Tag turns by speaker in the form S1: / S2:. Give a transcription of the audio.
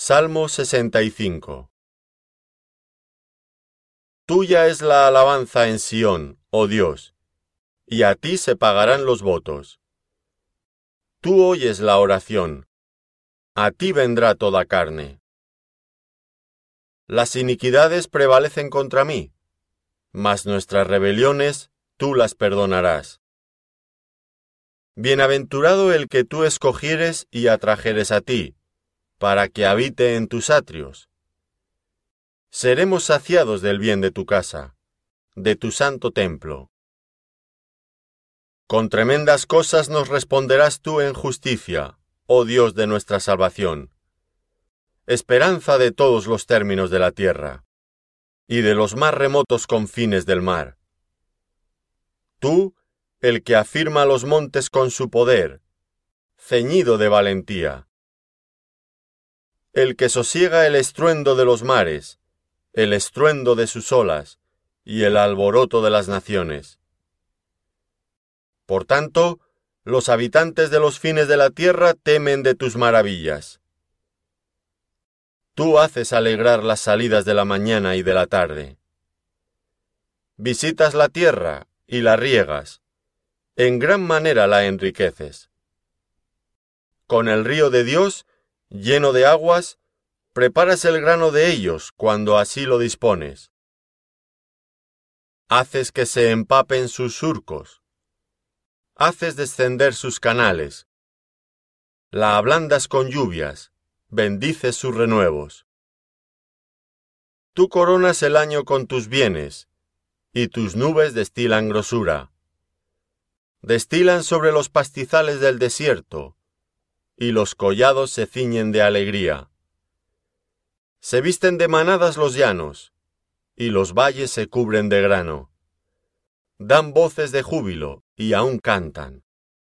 S1: Salmo 65 Tuya es la alabanza en Sión, oh Dios, y a ti se pagarán los votos. Tú oyes la oración, a ti vendrá toda carne. Las iniquidades prevalecen contra mí, mas nuestras rebeliones tú las perdonarás. Bienaventurado el que tú escogieres y atrajeres a ti, para que habite en tus atrios. Seremos saciados del bien de tu casa, de tu santo templo. Con tremendas cosas nos responderás tú en justicia, oh Dios de nuestra salvación, esperanza de todos los términos de la tierra, y de los más remotos confines del mar. Tú, el que afirma los montes con su poder, ceñido de valentía. El que sosiega el estruendo de los mares, el estruendo de sus olas, y el alboroto de las naciones. Por tanto, los habitantes de los fines de la tierra temen de tus maravillas. Tú haces alegrar las salidas de la mañana y de la tarde. Visitas la tierra y la riegas, en gran manera la enriqueces. Con el río de Dios, lleno de aguas, preparas el grano de ellos cuando así lo dispones. Haces que se empapen sus surcos haces descender sus canales. La ablandas con lluvias, bendices sus renuevos. Tú coronas el año con tus bienes, y tus nubes destilan grosura. Destilan sobre los pastizales del desierto, y los collados se ciñen de alegría. Se visten de manadas los llanos, y los valles se cubren de grano dan voces de júbilo y aún cantan.